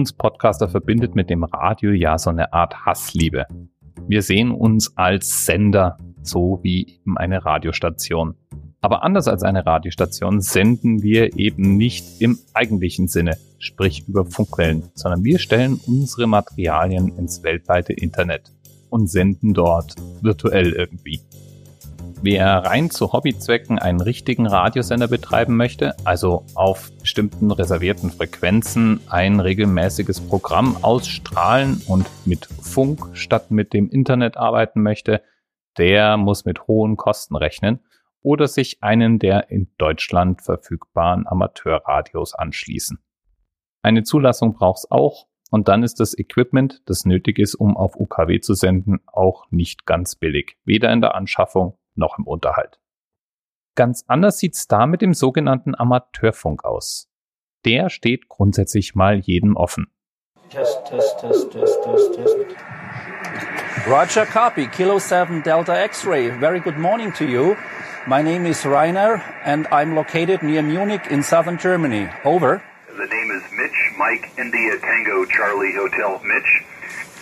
Uns Podcaster verbindet mit dem Radio ja so eine Art Hassliebe. Wir sehen uns als Sender, so wie eben eine Radiostation. Aber anders als eine Radiostation senden wir eben nicht im eigentlichen Sinne, sprich über Funkwellen, sondern wir stellen unsere Materialien ins weltweite Internet und senden dort virtuell irgendwie. Wer rein zu Hobbyzwecken einen richtigen Radiosender betreiben möchte, also auf bestimmten reservierten Frequenzen ein regelmäßiges Programm ausstrahlen und mit Funk statt mit dem Internet arbeiten möchte, der muss mit hohen Kosten rechnen oder sich einen der in Deutschland verfügbaren Amateurradios anschließen. Eine Zulassung braucht es auch und dann ist das Equipment, das nötig ist, um auf UKW zu senden, auch nicht ganz billig, weder in der Anschaffung noch im Unterhalt. Ganz anders sieht's da mit dem sogenannten Amateurfunk aus. Der steht grundsätzlich mal jedem offen. Test, test, test, test, test, test. Roger, copy. Kilo 7 Delta X-ray. Very good morning to you. My name is Rainer and I'm located near Munich in southern Germany. Over. The name is Mitch, Mike, India, Tango, Charlie, Hotel, Mitch.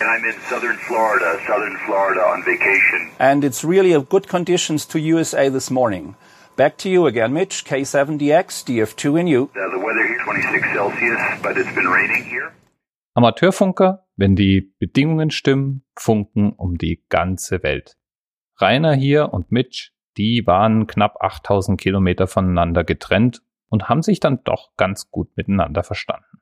And I'm in southern Florida, southern Florida on vacation. And it's really of good conditions to USA this morning. Back to you again, Mitch. K7DX, DF2 in you. Uh, the weather here 26 Celsius, but it's been raining here. Amateurfunker, wenn die Bedingungen stimmen, funken um die ganze Welt. Rainer hier und Mitch, die waren knapp 8000 Kilometer voneinander getrennt und haben sich dann doch ganz gut miteinander verstanden.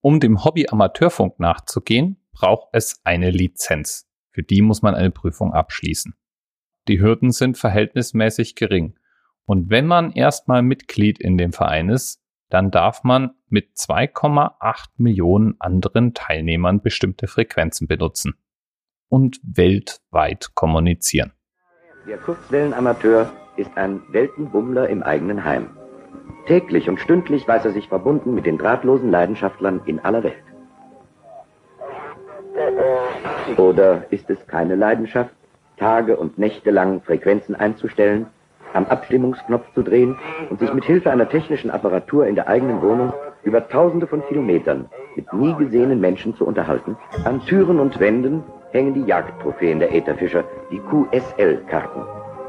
Um dem Hobby Amateurfunk nachzugehen, braucht es eine Lizenz. Für die muss man eine Prüfung abschließen. Die Hürden sind verhältnismäßig gering. Und wenn man erstmal Mitglied in dem Verein ist, dann darf man mit 2,8 Millionen anderen Teilnehmern bestimmte Frequenzen benutzen und weltweit kommunizieren. Der Kurzwellenamateur ist ein Weltenbummler im eigenen Heim. Täglich und stündlich weiß er sich verbunden mit den drahtlosen Leidenschaftlern in aller Welt. Oder ist es keine Leidenschaft, Tage und Nächte lang Frequenzen einzustellen, am Abstimmungsknopf zu drehen und sich mit Hilfe einer technischen Apparatur in der eigenen Wohnung über tausende von Kilometern mit nie gesehenen Menschen zu unterhalten? An Türen und Wänden hängen die Jagdtrophäen der Ätherfischer, die QSL-Karten.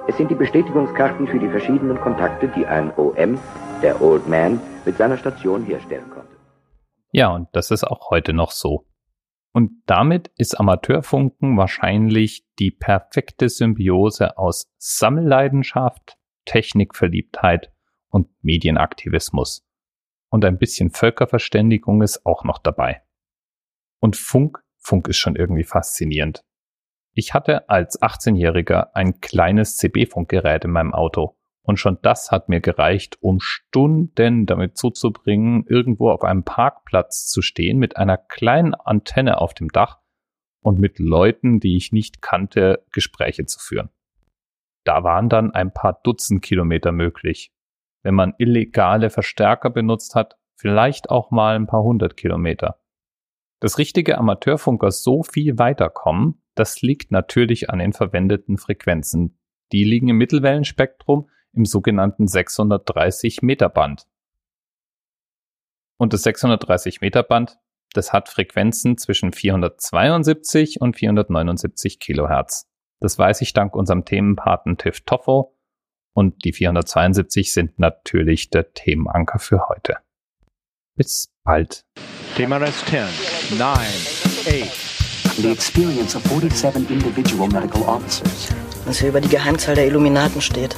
Es sind die Bestätigungskarten für die verschiedenen Kontakte, die ein OM, der Old Man, mit seiner Station herstellen konnte. Ja, und das ist auch heute noch so. Und damit ist Amateurfunken wahrscheinlich die perfekte Symbiose aus Sammelleidenschaft, Technikverliebtheit und Medienaktivismus. Und ein bisschen Völkerverständigung ist auch noch dabei. Und Funk, Funk ist schon irgendwie faszinierend. Ich hatte als 18-Jähriger ein kleines CB-Funkgerät in meinem Auto und schon das hat mir gereicht, um Stunden damit zuzubringen, irgendwo auf einem Parkplatz zu stehen mit einer kleinen Antenne auf dem Dach und mit Leuten, die ich nicht kannte, Gespräche zu führen. Da waren dann ein paar Dutzend Kilometer möglich. Wenn man illegale Verstärker benutzt hat, vielleicht auch mal ein paar hundert Kilometer. Das richtige Amateurfunker so viel weiterkommen, das liegt natürlich an den verwendeten Frequenzen. Die liegen im Mittelwellenspektrum im sogenannten 630 Meter Band. Und das 630 Meter Band, das hat Frequenzen zwischen 472 und 479 Kilohertz. Das weiß ich dank unserem Themenpaten Tiff Toffo und die 472 sind natürlich der Themenanker für heute. Bis bald. TMRS 10, 9, 8. The experience of 47 individual medical officers. Was hier über die Geheimzahl der Illuminaten steht.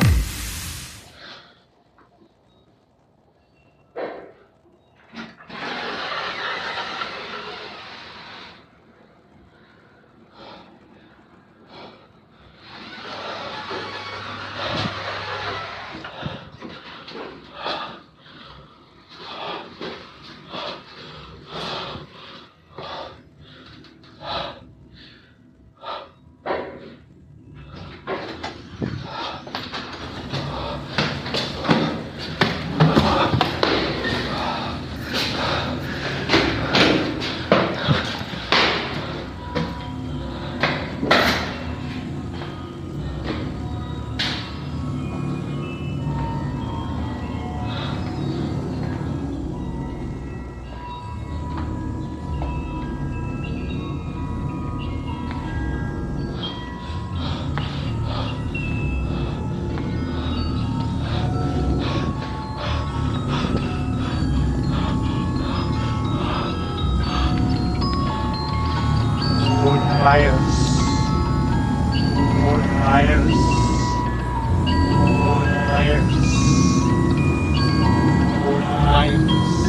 lions. More fires. More fires. More fires.